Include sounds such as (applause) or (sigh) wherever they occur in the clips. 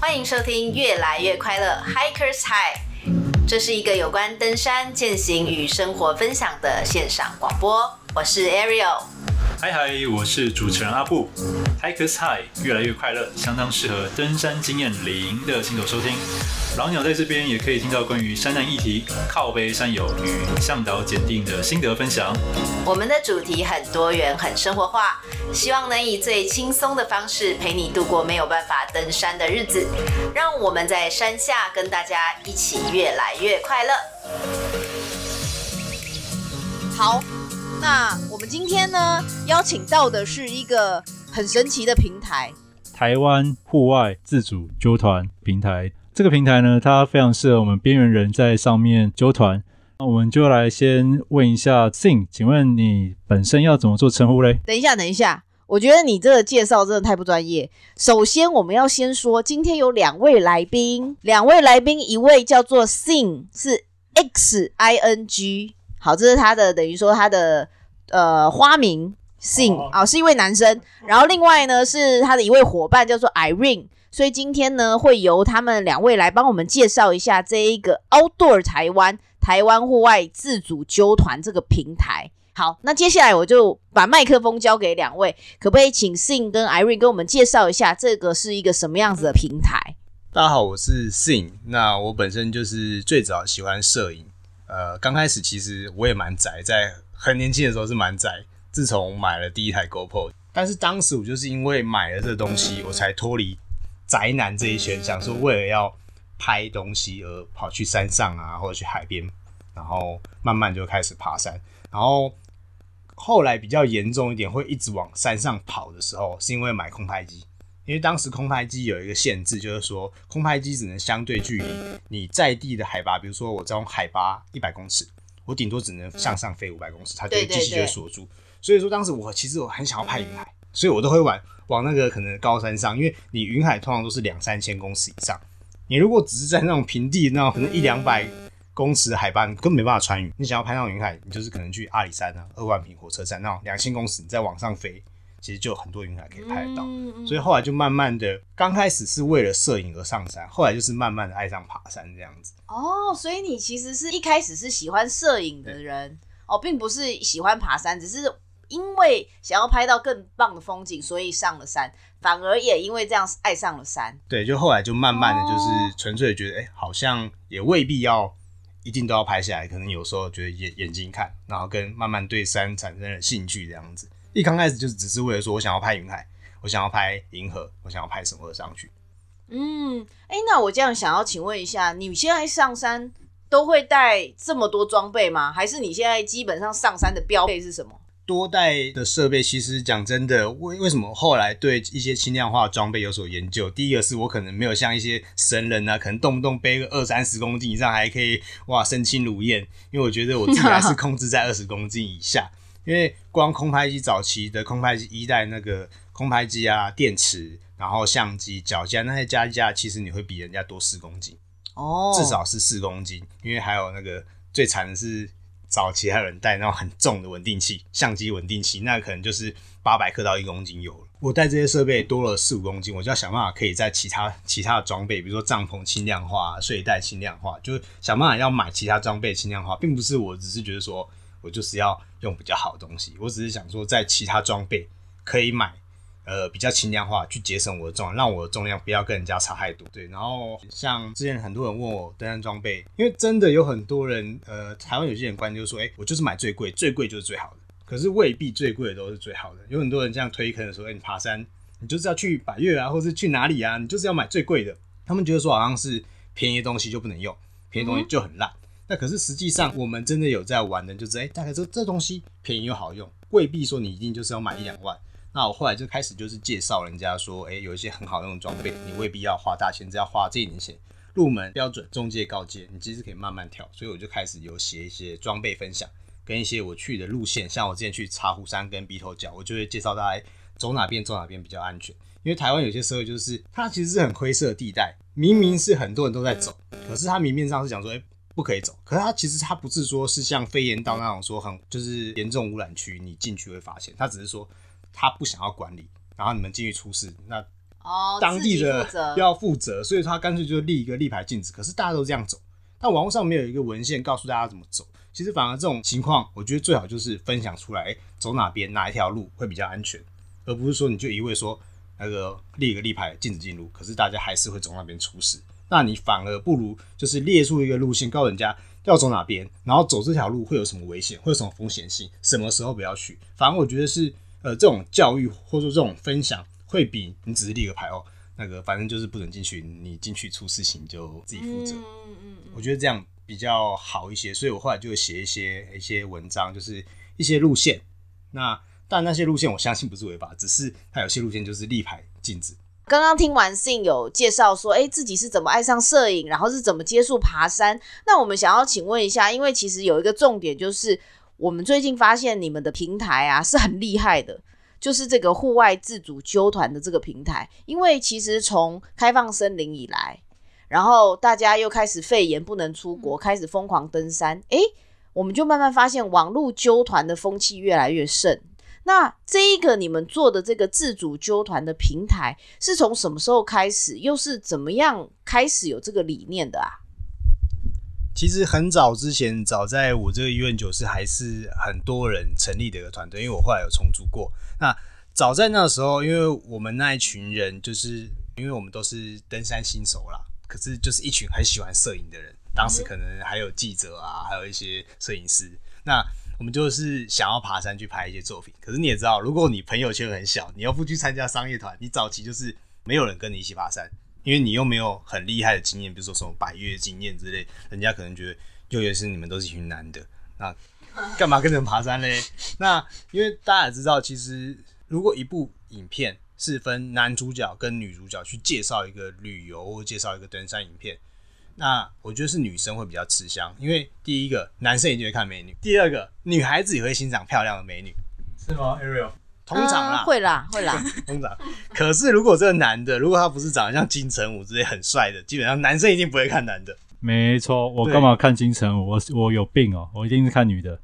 欢迎收听《越来越快乐 Hikers High》，这是一个有关登山、践行与生活分享的线上广播。我是 Ariel。嗨嗨，我是主持人阿布。Hikers High 越来越快乐，相当适合登山经验零的新手收听。老鸟在这边也可以听到关于山难议题、靠背山友与向导检定的心得分享。我们的主题很多元、很生活化，希望能以最轻松的方式陪你度过没有办法登山的日子。让我们在山下跟大家一起越来越快乐。好。那我们今天呢，邀请到的是一个很神奇的平台——台湾户外自主纠团平台。这个平台呢，它非常适合我们边缘人在上面揪团。那我们就来先问一下 Sin，请问你本身要怎么做称呼嘞？等一下，等一下，我觉得你这个介绍真的太不专业。首先，我们要先说，今天有两位来宾，两位来宾，一位叫做 Sing，是 X I N G。好，这是他的等于说他的呃花名 Sing 啊、哦，是一位男生。然后另外呢是他的一位伙伴叫做 Irene，所以今天呢会由他们两位来帮我们介绍一下这一个 Outdoor 台湾台湾户外自主揪团这个平台。好，那接下来我就把麦克风交给两位，可不可以请 SING 跟 Irene 跟我们介绍一下这个是一个什么样子的平台？大家好，我是 SING 那我本身就是最早喜欢摄影。呃，刚开始其实我也蛮宅，在很年轻的时候是蛮宅。自从买了第一台 GoPro，但是当时我就是因为买了这东西，我才脱离宅男这一圈，想说为了要拍东西而跑去山上啊，或者去海边，然后慢慢就开始爬山。然后后来比较严重一点，会一直往山上跑的时候，是因为买空拍机。因为当时空拍机有一个限制，就是说空拍机只能相对距离你在地的海拔，比如说我这种海拔一百公尺，我顶多只能向上飞五百公尺，它就机器就会锁住。所以说当时我其实我很想要拍云海，所以我都会往往那个可能高山上，因为你云海通常都是两三千公尺以上，你如果只是在那种平地那种可能一两百公尺的海拔，你根本没办法穿云。你想要拍那种云海，你就是可能去阿里山啊、二万坪火车站那种两千公尺，你再往上飞。其实就很多云海可以拍得到，所以后来就慢慢的，刚开始是为了摄影而上山，后来就是慢慢的爱上爬山这样子。哦，所以你其实是一开始是喜欢摄影的人哦，并不是喜欢爬山，只是因为想要拍到更棒的风景，所以上了山，反而也因为这样爱上了山。对，就后来就慢慢的就是纯粹觉得，哎、好像也未必要一定都要拍下来，可能有时候觉得眼眼睛看，然后跟慢慢对山产生了兴趣这样子。一刚开始就是只是为了说，我想要拍云海，我想要拍银河，我想要拍什么上去。嗯，哎、欸，那我这样想要请问一下，你现在上山都会带这么多装备吗？还是你现在基本上上山的标配是什么？多代的设备，其实讲真的，为为什么后来对一些轻量化的装备有所研究？第一个是我可能没有像一些神人啊，可能动不动背个二三十公斤以上还可以哇身轻如燕，因为我觉得我自己还是 (laughs) 控制在二十公斤以下。因为光空拍机早期的空拍机一代那个空拍机啊，电池，然后相机、脚架那些加一加，其实你会比人家多四公斤哦，至少是四公斤。因为还有那个最惨的是，早期还有人带那种很重的稳定器，相机稳定器，那可能就是八百克到一公斤有了。我带这些设备多了四五公斤，我就要想办法可以在其他其他的装备，比如说帐篷轻量化、睡袋轻量化，就是想办法要买其他装备轻量化，并不是我只是觉得说。我就是要用比较好的东西，我只是想说，在其他装备可以买，呃，比较轻量化，去节省我的重量，让我的重量不要跟人家差太多。对，然后像之前很多人问我登山装备，因为真的有很多人，呃，台湾有些人观念就是说，哎、欸，我就是买最贵，最贵就是最好的。可是未必最贵的都是最好的。有很多人这样推坑的时候，哎、欸，你爬山，你就是要去百岳啊，或是去哪里啊，你就是要买最贵的。他们觉得说好像是便宜的东西就不能用，便宜东西就很烂。嗯那可是实际上，我们真的有在玩的，就是哎、欸，大概这这东西便宜又好用，未必说你一定就是要买一两万。那我后来就开始就是介绍人家说，哎、有一些很好用的装备，你未必要花大钱，只要花这一点钱，入门标准、中介、高阶，你其实可以慢慢跳。所以我就开始有写一些装备分享，跟一些我去的路线，像我之前去茶壶山跟鼻头角，我就会介绍大家走哪边走哪边比较安全。因为台湾有些时候就是它其实是很灰色的地带，明明是很多人都在走，可是它明面上是讲说，哎、不可以走，可是它其实它不是说是像飞岩道那种说很就是严重污染区，你进去会发现，它只是说他不想要管理，然后你们进去出事，那哦，当地的要负责，所以他干脆就立一个立牌禁止。可是大家都这样走，但网络上没有一个文献告诉大家怎么走。其实反而这种情况，我觉得最好就是分享出来，欸、走哪边哪一条路会比较安全，而不是说你就一味说那个立一个立牌禁止进入，可是大家还是会走那边出事。那你反而不如就是列出一个路线，告诉人家要走哪边，然后走这条路会有什么危险，会有什么风险性，什么时候不要去。反而我觉得是呃这种教育或者说这种分享，会比你只是立个牌哦，那个反正就是不准进去，你进去出事情就自己负责。嗯嗯，我觉得这样比较好一些，所以我后来就写一些一些文章，就是一些路线。那但那些路线我相信不是违法，只是它有些路线就是立牌禁止。刚刚听完信有介绍说，哎，自己是怎么爱上摄影，然后是怎么接触爬山。那我们想要请问一下，因为其实有一个重点，就是我们最近发现你们的平台啊是很厉害的，(laughs) 就是这个户外自主纠团的这个平台。因为其实从开放森林以来，然后大家又开始肺炎不能出国，开始疯狂登山，诶，我们就慢慢发现网络纠团的风气越来越盛。那这一个你们做的这个自主纠团的平台是从什么时候开始，又是怎么样开始有这个理念的啊？其实很早之前，早在我这个医院九是还是很多人成立的一个团队，因为我后来有重组过。那早在那时候，因为我们那一群人，就是因为我们都是登山新手啦，可是就是一群很喜欢摄影的人，当时可能还有记者啊，还有一些摄影师。那我们就是想要爬山去拍一些作品，可是你也知道，如果你朋友圈很小，你要不去参加商业团，你早期就是没有人跟你一起爬山，因为你又没有很厉害的经验，比如说什么百岳经验之类，人家可能觉得又也是你们都是一群男的，那干嘛跟人爬山嘞？(laughs) 那因为大家也知道，其实如果一部影片是分男主角跟女主角去介绍一个旅游或介绍一个登山影片。那我觉得是女生会比较吃香，因为第一个男生一定会看美女，第二个女孩子也会欣赏漂亮的美女，是吗？Ariel，通常啦，嗯、会啦，会啦，(laughs) 通常。可是如果这个男的，如果他不是长得像金城武之类很帅的，基本上男生一定不会看男的。没错，我干嘛看金城武？我我有病哦、喔，我一定是看女的。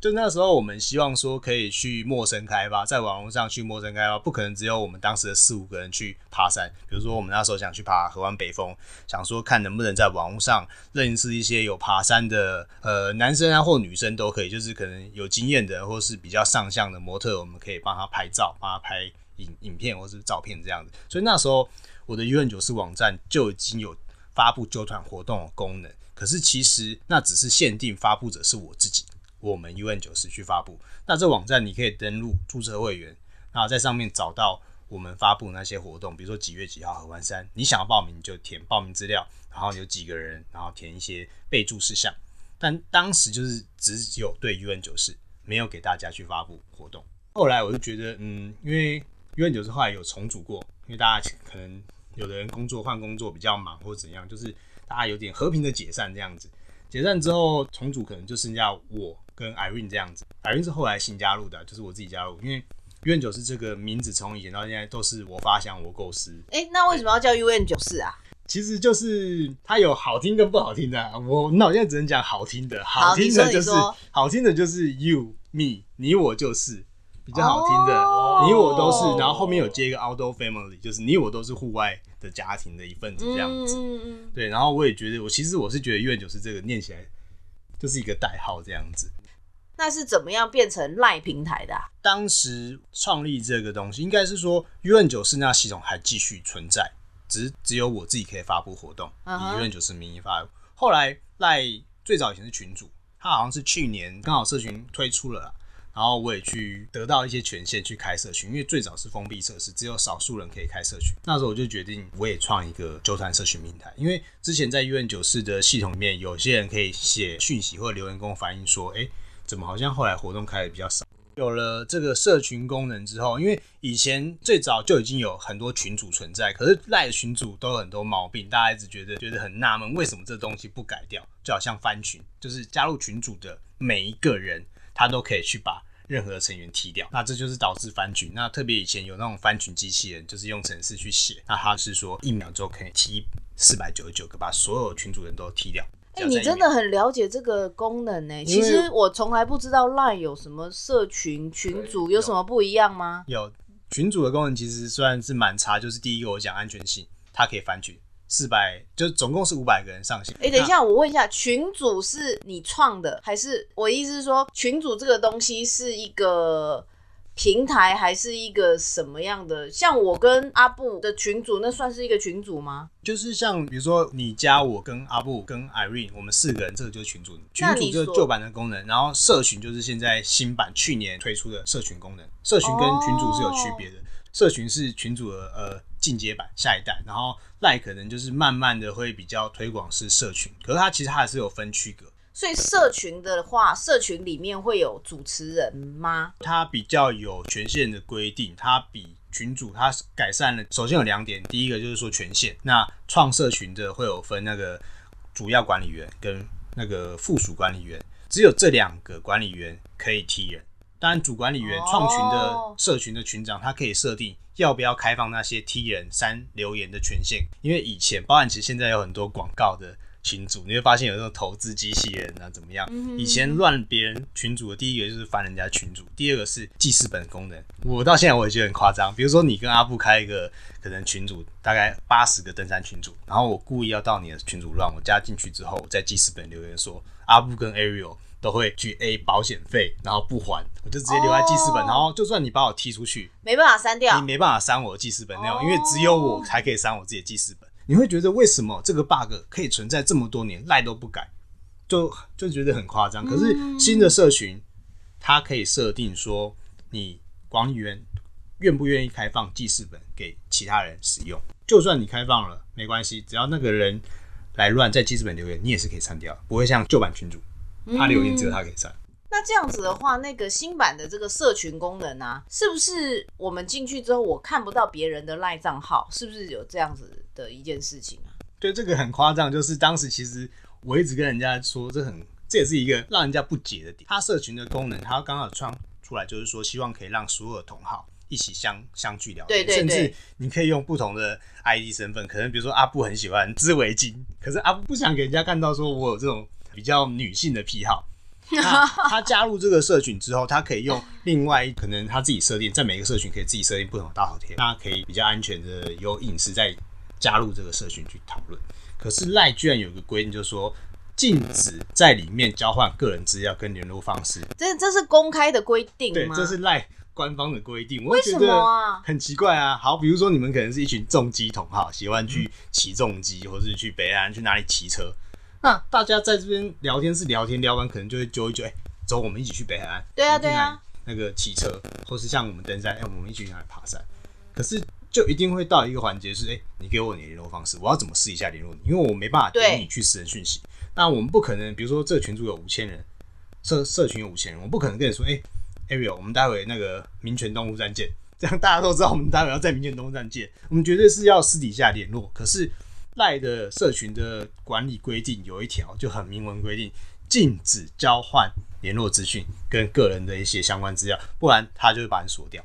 就那时候，我们希望说可以去陌生开发，在网络上去陌生开发，不可能只有我们当时的四五个人去爬山。比如说，我们那时候想去爬合欢北峰，想说看能不能在网络上认识一些有爬山的呃男生啊或女生都可以，就是可能有经验的或是比较上相的模特，我们可以帮他拍照，帮他拍影影片或是照片这样子。所以那时候我的 UN94 网站就已经有发布揪团活动的功能，可是其实那只是限定发布者是我自己。我们 UN94 去发布，那这网站你可以登录注册会员，然后在上面找到我们发布那些活动，比如说几月几号合欢山，你想要报名就填报名资料，然后有几个人，然后填一些备注事项。但当时就是只有对 UN94，没有给大家去发布活动。后来我就觉得，嗯，因为 UN94 后来有重组过，因为大家可能有的人工作换工作比较忙或怎样，就是大家有点和平的解散这样子。解散之后重组可能就剩下我。跟 Irene 这样子，Irene 是后来新加入的，就是我自己加入，因为 UN94 这个名字从以前到现在都是我发想、我构思。哎、欸，那为什么要叫 UN94 啊？其实就是它有好听跟不好听的。我那我现在只能讲好听的，好听的就是好听的就是 You Me，你我就是比较好听的，哦、你我都是。然后后面有接一个 Outdoor Family，就是你我都是户外的家庭的一份子这样子。嗯、对，然后我也觉得，我其实我是觉得 UN94 这个念起来就是一个代号这样子。那是怎么样变成 LINE 平台的啊？当时创立这个东西，应该是说 UN 九四那系统还继续存在，只是只有我自己可以发布活动，uh huh. 以 UN94 名义发布。后来 LINE 最早以前是群主，他好像是去年刚好社群推出了啦，然后我也去得到一些权限去开社群，因为最早是封闭测试，只有少数人可以开社群。那时候我就决定我也创一个纠团社群平台，因为之前在 UN 九四的系统里面，有些人可以写讯息或者留言跟我反映说，哎、欸。怎么好像后来活动开的比较少？有了这个社群功能之后，因为以前最早就已经有很多群组存在，可是赖的群组都有很多毛病，大家一直觉得觉得很纳闷，为什么这东西不改掉？就好像翻群，就是加入群组的每一个人，他都可以去把任何成员踢掉，那这就是导致翻群。那特别以前有那种翻群机器人，就是用程式去写，那他是说一秒钟可以踢四百九十九个，把所有群组人都踢掉。哎、欸，你真的很了解这个功能呢、欸。其实我从来不知道 LINE 有什么社群群组，有什么不一样吗？有，群组的功能其实算是蛮差，就是第一个我讲安全性，它可以翻群。四百，就总共是五百个人上线。哎、欸，等一下，我问一下，群组是你创的，还是我意思是说，群组这个东西是一个平台，还是一个什么样的？像我跟阿布的群组，那算是一个群组吗？就是像比如说你加我跟阿布跟 Irene，我们四个人，这个就是群组。群组就是旧版的功能，然后社群就是现在新版去年推出的社群功能。社群跟群主是有区别的，哦、社群是群主的呃进阶版下一代，然后。赖可能就是慢慢的会比较推广是社群，可是它其实它还是有分区隔。所以社群的话，社群里面会有主持人吗？它比较有权限的规定，它比群主它改善了。首先有两点，第一个就是说权限，那创社群的会有分那个主要管理员跟那个附属管理员，只有这两个管理员可以踢人。当然主管理员创群的社群的群长，他可以设定。要不要开放那些踢人删留言的权限？因为以前，包含其实现在有很多广告的群主，你会发现有那种投资机器人啊，怎么样？以前乱别人群主的第一个就是翻人家群主，第二个是记事本功能。我到现在我也觉得很夸张。比如说你跟阿布开一个可能群主，大概八十个登山群主，然后我故意要到你的群主乱，我加进去之后，我在记事本留言说阿布跟 Ariel。都会去 A 保险费，然后不还，我就直接留在记事本，oh, 然后就算你把我踢出去，没办法删掉，你没办法删我的记事本内容，因为只有我才可以删我自己的记事本。你会觉得为什么这个 bug 可以存在这么多年，赖都不改，就就觉得很夸张。可是新的社群，它可以设定说，你管理员愿不愿意开放记事本给其他人使用，就算你开放了，没关系，只要那个人来乱在记事本留言，你也是可以删掉，不会像旧版群主。他留言只有他可以删。嗯，那这样子的话，那个新版的这个社群功能啊，是不是我们进去之后我看不到别人的赖账号？是不是有这样子的一件事情啊？对，这个很夸张，就是当时其实我一直跟人家说，这很这也是一个让人家不解的点。他社群的功能，他刚好创出来，就是说希望可以让所有的同好一起相相聚聊天，对对对，甚至你可以用不同的 ID 身份，可能比如说阿布很喜欢织围巾，可是阿布不想给人家看到说我有这种。比较女性的癖好，那他加入这个社群之后，他可以用另外可能他自己设定，在每个社群可以自己设定不同的大头贴，他可以比较安全的有隐私在加入这个社群去讨论。可是赖居然有个规定，就是说禁止在里面交换个人资料跟联络方式。这这是公开的规定吗？对，这是赖官方的规定。我会觉得很奇怪啊。好，比如说你们可能是一群重机同好，喜欢去骑重机，或是去北岸去哪里骑车。那大家在这边聊天是聊天，聊完可能就会揪一揪，哎、欸，走，我们一起去北海岸。对啊，对啊。那个骑车，或是像我们登山，哎、欸，我们一起去哪里爬山。可是就一定会到一个环节是，哎、欸，你给我你的联络方式，我要怎么试一下联络你？因为我没办法给你去私人讯息。那我们不可能，比如说这个群组有五千人，社社群有五千人，我不可能跟你说，哎、欸、，Ariel，我们待会那个民权东路站见，这样大家都知道我们待会要在民权东路站见。我们绝对是要私底下联络。可是。赖的社群的管理规定有一条就很明文规定，禁止交换联络资讯跟个人的一些相关资料，不然他就会把你锁掉。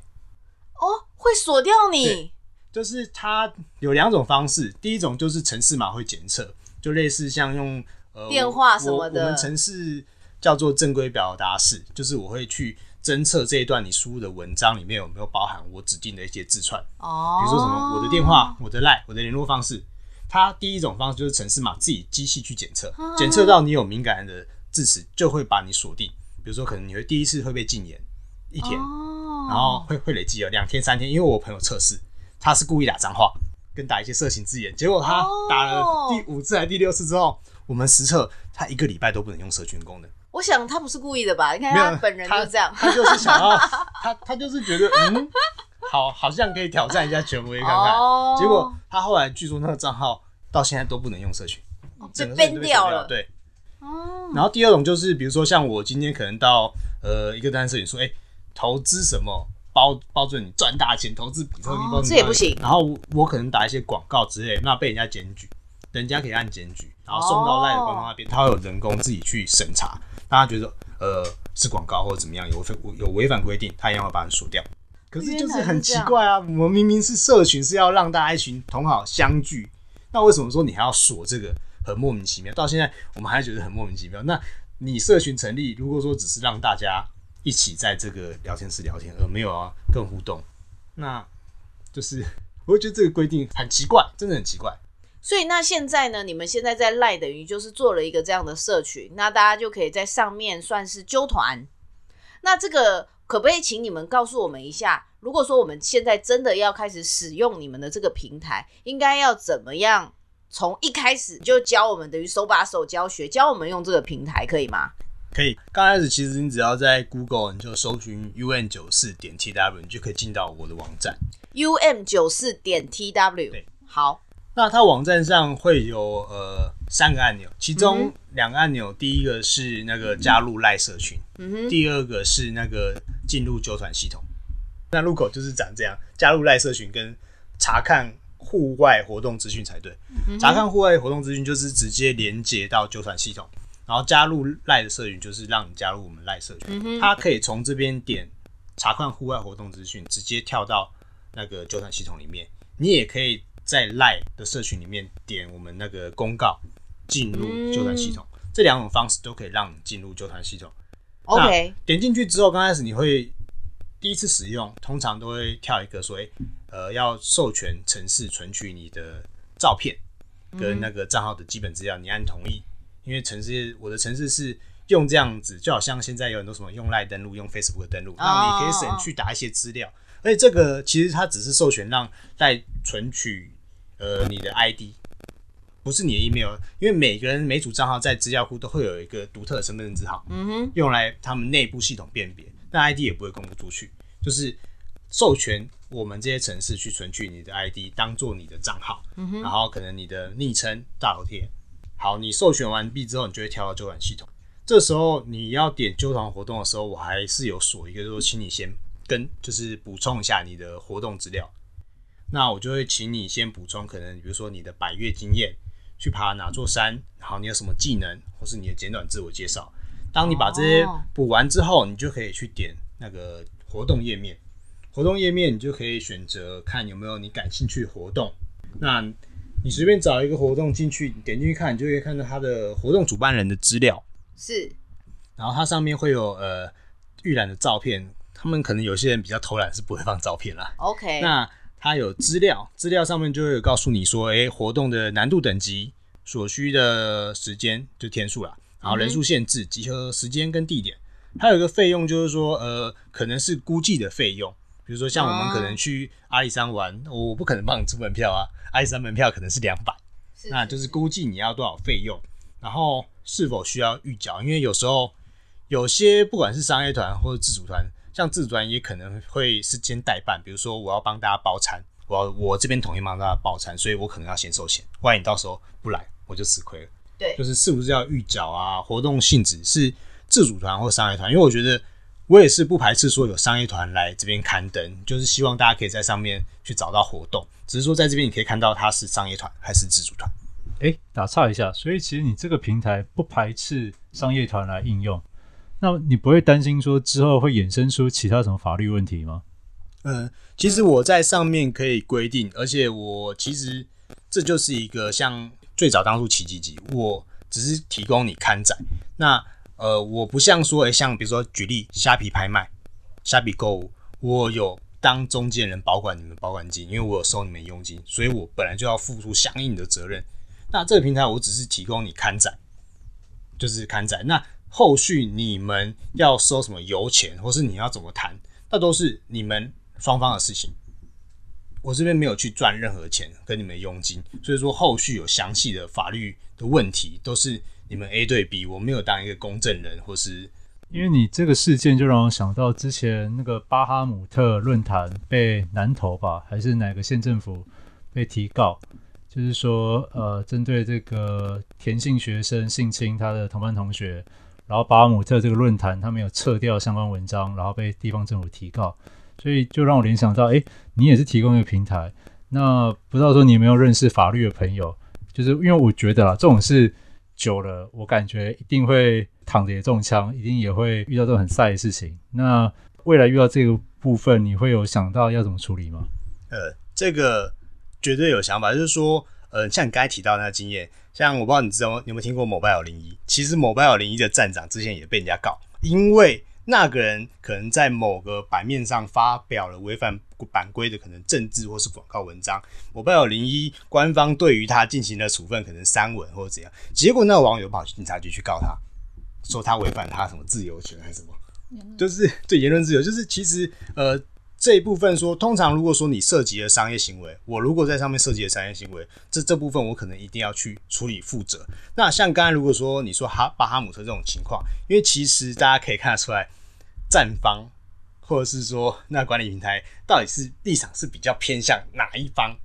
哦，会锁掉你？就是它有两种方式，第一种就是城市码会检测，就类似像用呃电话什么的，我，我们程式叫做正规表达式，就是我会去侦测这一段你输入的文章里面有没有包含我指定的一些字串。哦，比如说什么我的电话、我的 line、我的联络方式。它第一种方式就是城市码自己机器去检测，检测到你有敏感的字词，就会把你锁定。比如说，可能你会第一次会被禁言一天，然后会会累积了两天、三天。因为我朋友测试，他是故意打脏话跟打一些色情字眼，结果他打了第五次还是第六次之后，我们实测他一个礼拜都不能用社群功能。我想他不是故意的吧？你看他本人就这样，他就是想要他 (laughs) 他就是觉得嗯，好，好像可以挑战一下权威看看。结果他后来据说那个账号。到现在都不能用社群，被 ban 掉了。对，哦。然后第二种就是，比如说像我今天可能到呃一个单社群说，哎、欸，投资什么包包准你赚大钱，投资比特币。这也不行。然后我可能打一些广告之类，那被人家检举，人家可以按检举，然后送到赖的官方那边，他会有人工自己去审查，大家觉得呃是广告或者怎么样有违有违反规定，他一样会把你锁掉。可是就是很奇怪啊，我们明明是社群，是要让大家一群同好相聚。那为什么说你还要锁这个？很莫名其妙。到现在我们还觉得很莫名其妙。那你社群成立，如果说只是让大家一起在这个聊天室聊天，而没有啊更互动，那就是 (laughs) 我会觉得这个规定很奇怪，真的很奇怪。所以那现在呢？你们现在在赖等于就是做了一个这样的社群，那大家就可以在上面算是揪团。那这个可不可以请你们告诉我们一下？如果说我们现在真的要开始使用你们的这个平台，应该要怎么样？从一开始就教我们，等于手把手教学，教我们用这个平台，可以吗？可以。刚开始其实你只要在 Google 你就搜寻 UN 九四点 TW，你就可以进到我的网站 um 九四点 tw。对，好。那它网站上会有呃三个按钮，其中两个按钮，第一个是那个加入赖社群，第二个是那个进入揪团系统。那入口就是长这样，加入赖社群跟查看户外活动资讯才对。查看户外活动资讯就是直接连接到揪团系统，然后加入赖的社群就是让你加入我们赖社群。它可以从这边点查看户外活动资讯，直接跳到那个揪团系统里面。你也可以。在 LINE 的社群里面点我们那个公告进入揪团系统，嗯、这两种方式都可以让你进入揪团系统。OK，点进去之后，刚开始你会第一次使用，通常都会跳一个说，诶，呃，要授权城市存取你的照片跟那个账号的基本资料，你按同意。因为城市我的城市是用这样子，就好像现在有很多什么用 LINE 登录、用 Facebook 登录，那你可以省去打一些资料。而且这个其实它只是授权让在存取。呃，你的 ID 不是你的 email，因为每个人每组账号在资料库都会有一个独特的身份证字号，嗯哼，用来他们内部系统辨别，但 ID 也不会公布出去，就是授权我们这些城市去存取你的 ID，当做你的账号，嗯哼，然后可能你的昵称大头贴，好，你授权完毕之后，你就会跳到纠团系统，这时候你要点纠团活动的时候，我还是有锁一个，就是说请你先跟，就是补充一下你的活动资料。那我就会请你先补充，可能比如说你的百越经验，去爬哪座山，然后你有什么技能，或是你的简短自我介绍。当你把这些补完之后，你就可以去点那个活动页面。活动页面你就可以选择看有没有你感兴趣的活动。那你随便找一个活动进去，点进去看，你就可以看到它的活动主办人的资料。是，然后它上面会有呃预览的照片。他们可能有些人比较偷懒，是不会放照片啦。OK，那。它有资料，资料上面就会有告诉你说，诶，活动的难度等级、所需的时间就天数啦，然后人数限制、集合时间跟地点，还有一个费用，就是说，呃，可能是估计的费用，比如说像我们可能去阿里山玩，我不可能帮你出门票啊，阿里山门票可能是两百，那就是估计你要多少费用，然后是否需要预缴，因为有时候有些不管是商业团或者自主团。像自主团也可能会是先代办，比如说我要帮大家包餐，我要我这边统一帮大家包餐，所以我可能要先收钱，万一你到时候不来，我就吃亏了。对，就是是不是要预缴啊？活动性质是自主团或商业团，因为我觉得我也是不排斥说有商业团来这边刊登，就是希望大家可以在上面去找到活动，只是说在这边你可以看到它是商业团还是自主团。哎、欸，打岔一下，所以其实你这个平台不排斥商业团来应用。那你不会担心说之后会衍生出其他什么法律问题吗？嗯，其实我在上面可以规定，而且我其实这就是一个像最早当初奇迹集，我只是提供你刊载。那呃，我不像说，诶，像比如说举例虾皮拍卖、虾皮购物，我有当中间人保管你们保管金，因为我有收你们佣金，所以我本来就要付出相应的责任。那这个平台我只是提供你刊载，就是刊载。那后续你们要收什么油钱，或是你要怎么谈，那都是你们双方的事情。我这边没有去赚任何钱跟你们佣金，所以说后续有详细的法律的问题，都是你们 A 对 B，我没有当一个公证人，或是因为你这个事件就让我想到之前那个巴哈姆特论坛被南投吧，还是哪个县政府被提告，就是说呃，针对这个田姓学生性侵他的同班同学。然后巴哈姆特这个论坛，他没有撤掉相关文章，然后被地方政府提告，所以就让我联想到，哎，你也是提供一个平台，那不知道说你有没有认识法律的朋友？就是因为我觉得啊，这种事久了，我感觉一定会躺着也中枪，一定也会遇到这种很晒的事情。那未来遇到这个部分，你会有想到要怎么处理吗？呃，这个绝对有想法，就是说，呃，像你刚才提到那个经验。像我不知道你知道有没有听过 Mobile 01，其实 Mobile 01的站长之前也被人家告，因为那个人可能在某个版面上发表了违反版规的可能政治或是广告文章，我不知道零一官方对于他进行了处分，可能删文或者怎样，结果那个网友跑去警察局去告他，说他违反他什么自由权还是什么，就是对言论自由，就是其实呃。这一部分说，通常如果说你涉及了商业行为，我如果在上面涉及了商业行为，这这部分我可能一定要去处理负责。那像刚才如果说你说哈巴哈姆特这种情况，因为其实大家可以看得出来，站方或者是说那管理平台到底是立场是比较偏向哪一方。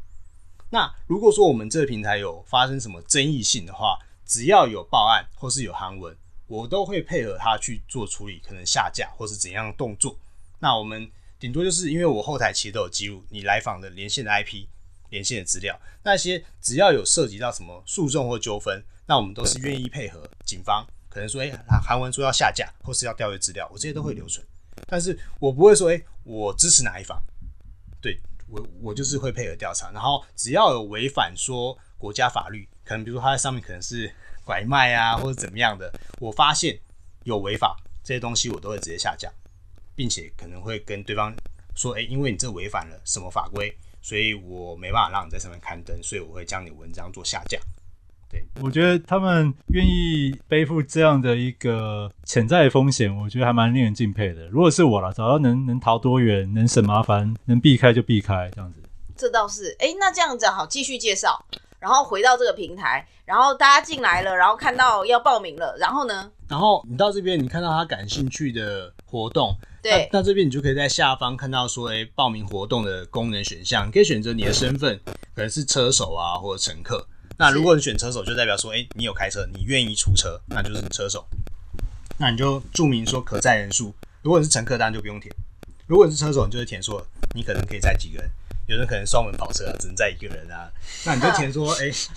那如果说我们这个平台有发生什么争议性的话，只要有报案或是有韩文，我都会配合他去做处理，可能下架或是怎样的动作。那我们。顶多就是因为我后台其实都有记录你来访的连线的 IP、连线的资料，那些只要有涉及到什么诉讼或纠纷，那我们都是愿意配合警方。可能说，哎、欸，韩文说要下架或是要调阅资料，我这些都会留存。但是我不会说，哎、我支持哪一方，对我，我就是会配合调查。然后只要有违反说国家法律，可能比如说他在上面可能是拐卖啊或者怎么样的，我发现有违法这些东西，我都会直接下架。并且可能会跟对方说：“哎，因为你这违反了什么法规，所以我没办法让你在上面刊登，所以我会将你文章做下架。”对，我觉得他们愿意背负这样的一个潜在的风险，我觉得还蛮令人敬佩的。如果是我了，找到能能逃多远，能省麻烦，能避开就避开，这样子。这倒是，哎，那这样子好，继续介绍，然后回到这个平台，然后大家进来了，然后看到要报名了，然后呢？然后你到这边，你看到他感兴趣的活动。对，那，那这边你就可以在下方看到说，哎、欸，报名活动的功能选项，你可以选择你的身份，可能是车手啊，或者乘客。那如果你选车手，就代表说，哎、欸，你有开车，你愿意出车，那就是车手。那你就注明说可载人数。如果你是乘客，当然就不用填。如果你是车手，你就是填说你可能可以载几个人。有人可能双门跑车啊，只能载一个人啊，那你就填说，哎、(laughs) 欸，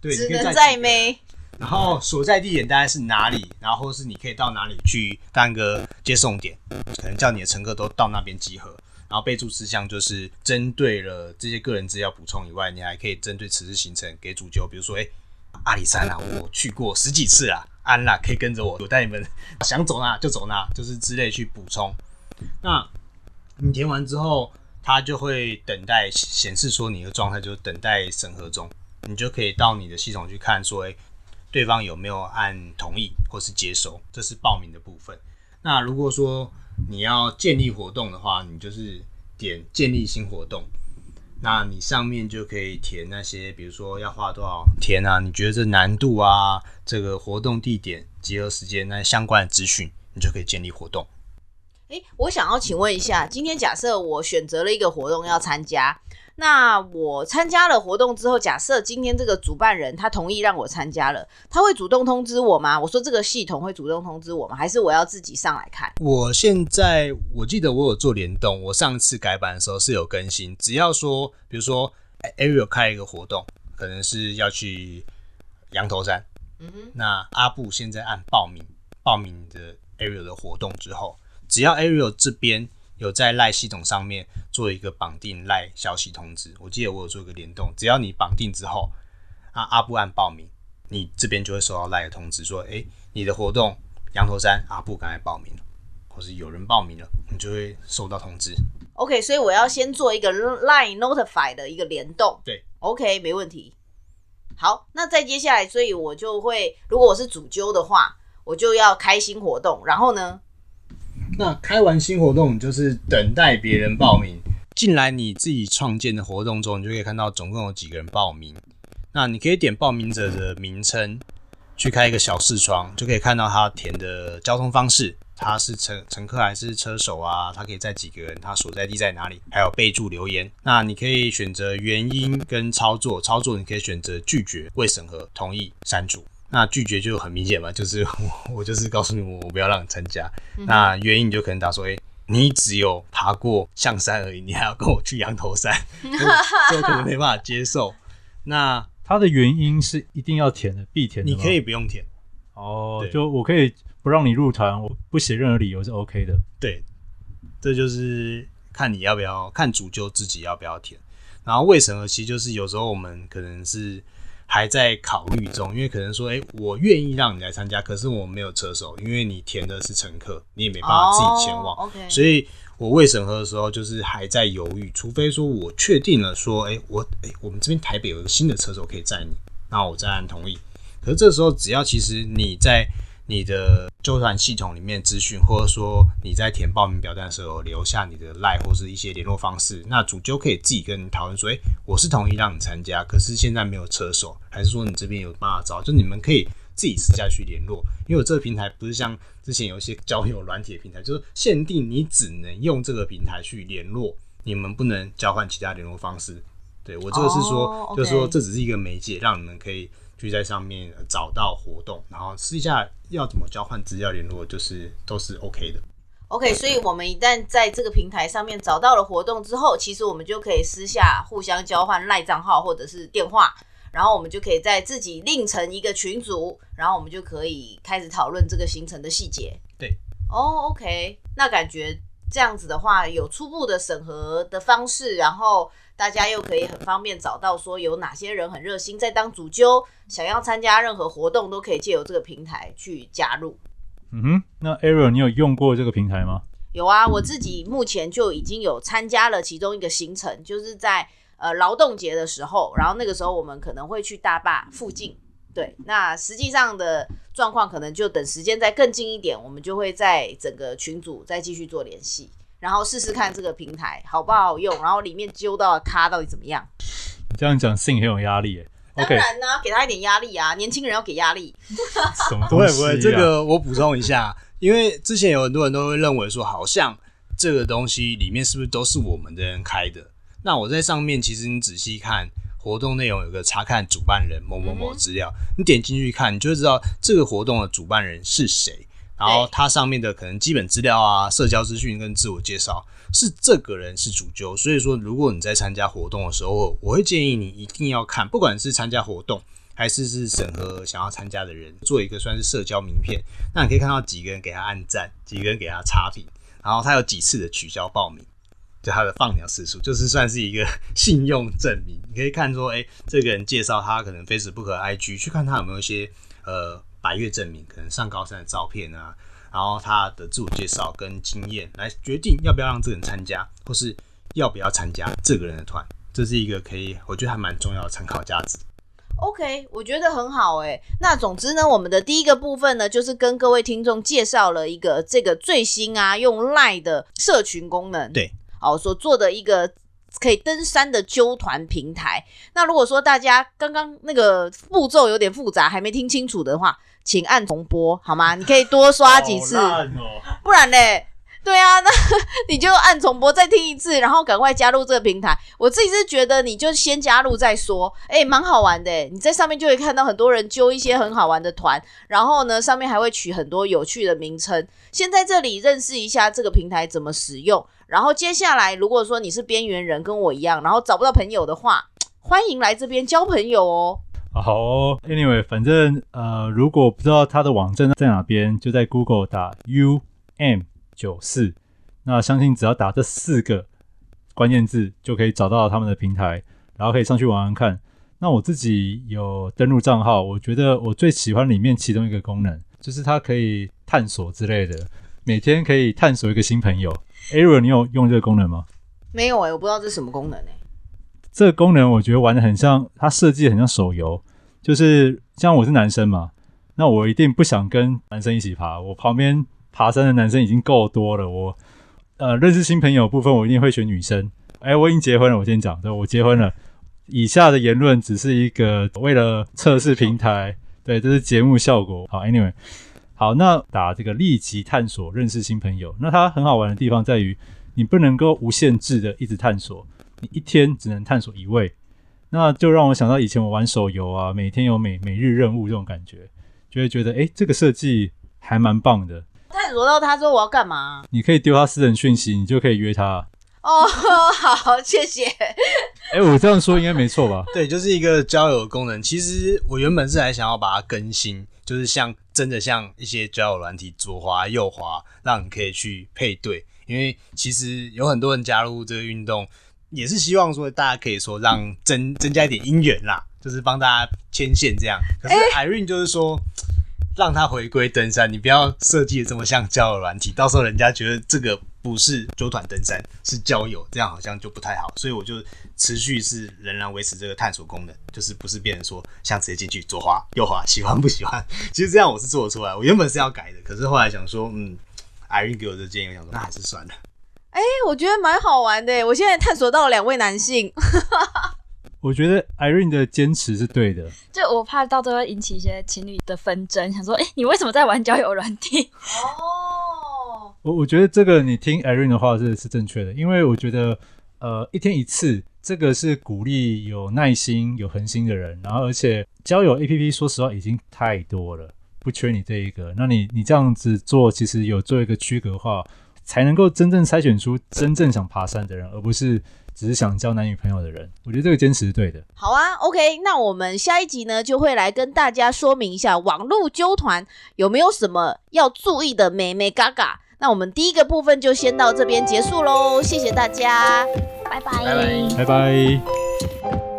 对，只能载妹。然后所在地点大概是哪里？然后是你可以到哪里去当个接送点，可能叫你的乘客都到那边集合。然后备注事项就是针对了这些个人资料补充以外，你还可以针对此次行程给主角，比如说，哎，阿里山啊，我去过十几次啊，安啦，可以跟着我，我带你们想走哪就走哪，就是之类去补充。那你填完之后，它就会等待显示说你的状态就是等待审核中，你就可以到你的系统去看说，哎。对方有没有按同意或是接收，这是报名的部分。那如果说你要建立活动的话，你就是点建立新活动。那你上面就可以填那些，比如说要花多少天啊？你觉得这难度啊，这个活动地点、集合时间那相关的资讯，你就可以建立活动。诶，我想要请问一下，今天假设我选择了一个活动要参加。那我参加了活动之后，假设今天这个主办人他同意让我参加了，他会主动通知我吗？我说这个系统会主动通知我吗？还是我要自己上来看？我现在我记得我有做联动，我上次改版的时候是有更新，只要说比如说 Ariel 开一个活动，可能是要去羊头山，嗯哼，那阿布现在按报名报名的 Ariel 的活动之后，只要 Ariel 这边。有在赖系统上面做一个绑定赖消息通知，我记得我有做一个联动，只要你绑定之后，啊阿布按报名，你这边就会收到赖的通知，说，诶，你的活动羊头山阿布刚才报名了，或是有人报名了，你就会收到通知。OK，所以我要先做一个 line notify 的一个联动。对，OK，没问题。好，那再接下来，所以我就会，如果我是主揪的话，我就要开新活动，然后呢？那开完新活动，就是等待别人报名进来。你自己创建的活动中，你就可以看到总共有几个人报名。那你可以点报名者的名称，去开一个小视窗，就可以看到他填的交通方式，他是乘乘客还是车手啊？他可以载几个人？他所在地在哪里？还有备注留言。那你可以选择原因跟操作，操作你可以选择拒绝、未审核、同意、删除。那拒绝就很明显嘛，(laughs) 就是我我就是告诉你我我不要让你参加。嗯、那原因你就可能打说，哎、欸，你只有爬过象山而已，你还要跟我去羊头山，(laughs) 就可能没办法接受。那他的原因是一定要填的，必填的。你可以不用填。哦，就我可以不让你入团，我不写任何理由是 OK 的。对，这就是看你要不要，看主就自己要不要填。然后为什么？其实就是有时候我们可能是。还在考虑中，因为可能说，哎、欸，我愿意让你来参加，可是我没有车手，因为你填的是乘客，你也没办法自己前往。Oh, okay. 所以我未审核的时候，就是还在犹豫，除非说我确定了说，哎、欸，我，哎、欸，我们这边台北有一个新的车手可以载你，那我再按同意。可是这时候，只要其实你在。你的纠团系统里面资讯，或者说你在填报名表单的时候留下你的 LINE 或是一些联络方式，那主揪可以自己跟你讨论说，诶、我是同意让你参加，可是现在没有车手，还是说你这边有办法找？就你们可以自己私下去联络，因为我这个平台不是像之前有一些交友软体的平台，就是限定你只能用这个平台去联络，你们不能交换其他联络方式。对，我这个是说就是说这只是一个媒介，让你们可以。去在上面找到活动，然后私下要怎么交换资料联络，就是都是 OK 的。OK，所以我们一旦在这个平台上面找到了活动之后，其实我们就可以私下互相交换赖账号或者是电话，然后我们就可以在自己另成一个群组，然后我们就可以开始讨论这个行程的细节。对，哦，OK，那感觉这样子的话，有初步的审核的方式，然后。大家又可以很方便找到说有哪些人很热心在当主揪，想要参加任何活动都可以借由这个平台去加入。嗯哼，那 Ariel 你有用过这个平台吗？有啊，我自己目前就已经有参加了其中一个行程，就是在呃劳动节的时候，然后那个时候我们可能会去大坝附近。对，那实际上的状况可能就等时间再更近一点，我们就会在整个群组再继续做联系。然后试试看这个平台好不好用，然后里面揪到的咖到底怎么样？你这样讲，Sing 很有压力耶。当然呢、啊，给他一点压力啊！年轻人要给压力。什么东西、啊？不会不会，这个我补充一下，因为之前有很多人都会认为说，好像这个东西里面是不是都是我们的人开的？那我在上面，其实你仔细看活动内容，有个查看主办人某某某资料，嗯、你点进去看，你就会知道这个活动的主办人是谁。然后它上面的可能基本资料啊、社交资讯跟自我介绍，是这个人是主揪。所以说，如果你在参加活动的时候，我会建议你一定要看，不管是参加活动还是是审核想要参加的人，做一个算是社交名片。那你可以看到几个人给他按赞，几个人给他差评，然后他有几次的取消报名，就他的放鸟次数，就是算是一个信用证明。你可以看说，哎，这个人介绍他可能 Facebook IG，去看他有没有一些呃。百月证明，可能上高三的照片啊，然后他的自我介绍跟经验，来决定要不要让这个人参加，或是要不要参加这个人的团，这是一个可以，我觉得还蛮重要的参考价值。OK，我觉得很好诶。那总之呢，我们的第一个部分呢，就是跟各位听众介绍了一个这个最新啊，用 LINE 的社群功能，对，哦所做的一个。可以登山的揪团平台。那如果说大家刚刚那个步骤有点复杂，还没听清楚的话，请按重播好吗？你可以多刷几次，哦、不然嘞，对啊，那 (laughs) 你就按重播再听一次，然后赶快加入这个平台。我自己是觉得你就先加入再说，诶、欸，蛮好玩的。你在上面就会看到很多人揪一些很好玩的团，然后呢，上面还会取很多有趣的名称。先在这里认识一下这个平台怎么使用。然后接下来，如果说你是边缘人，跟我一样，然后找不到朋友的话，欢迎来这边交朋友哦。好哦，Anyway，反正呃，如果不知道他的网站在哪边，就在 Google 打 UM 九四，那相信只要打这四个关键字，就可以找到他们的平台，然后可以上去玩玩看。那我自己有登录账号，我觉得我最喜欢里面其中一个功能，就是它可以探索之类的，每天可以探索一个新朋友。Ariel，你有用这个功能吗？没有诶、欸，我不知道这是什么功能诶、欸。这个功能我觉得玩的很像，它设计很像手游，就是像我是男生嘛，那我一定不想跟男生一起爬，我旁边爬山的男生已经够多了，我呃认识新朋友部分我一定会选女生。哎，我已经结婚了，我先讲，对，我结婚了。以下的言论只是一个为了测试平台，对，这是节目效果。好，Anyway。好，那打这个立即探索认识新朋友，那它很好玩的地方在于，你不能够无限制的一直探索，你一天只能探索一位，那就让我想到以前我玩手游啊，每天有每每日任务这种感觉，就会觉得诶，这个设计还蛮棒的。探索到他说我要干嘛？你可以丢他私人讯息，你就可以约他。哦，(laughs) 好，谢谢。诶，我这样说应该没错吧？(laughs) 对，就是一个交友功能。其实我原本是还想要把它更新。就是像真的像一些交友软体左滑右滑，让你可以去配对。因为其实有很多人加入这个运动，也是希望说大家可以说让增增加一点姻缘啦。就是帮大家牵线这样。可是 Irene 就是说。让他回归登山，你不要设计的这么像交友软体，到时候人家觉得这个不是揪团登山，是交友，这样好像就不太好。所以我就持续是仍然维持这个探索功能，就是不是变成说像直接进去左滑右滑，喜欢不喜欢？其实这样我是做得出来，我原本是要改的，可是后来想说，嗯，Irene 给我的建议，我想说那还是算了。哎、欸，我觉得蛮好玩的，我现在探索到了两位男性。(laughs) 我觉得 Irene 的坚持是对的，就我怕到最后引起一些情侣的纷争，想说，哎、欸，你为什么在玩交友软体？(laughs) 哦，我我觉得这个你听 Irene 的话是是正确的，因为我觉得，呃，一天一次，这个是鼓励有耐心、有恒心的人，然后而且交友 APP 说实话已经太多了，不缺你这一个，那你你这样子做，其实有做一个区隔化，才能够真正筛选出真正想爬山的人，而不是。只是想交男女朋友的人，我觉得这个坚持是对的。好啊，OK，那我们下一集呢，就会来跟大家说明一下网络纠团有没有什么要注意的美眉嘎嘎。那我们第一个部分就先到这边结束喽，谢谢大家，拜拜，拜拜，拜拜。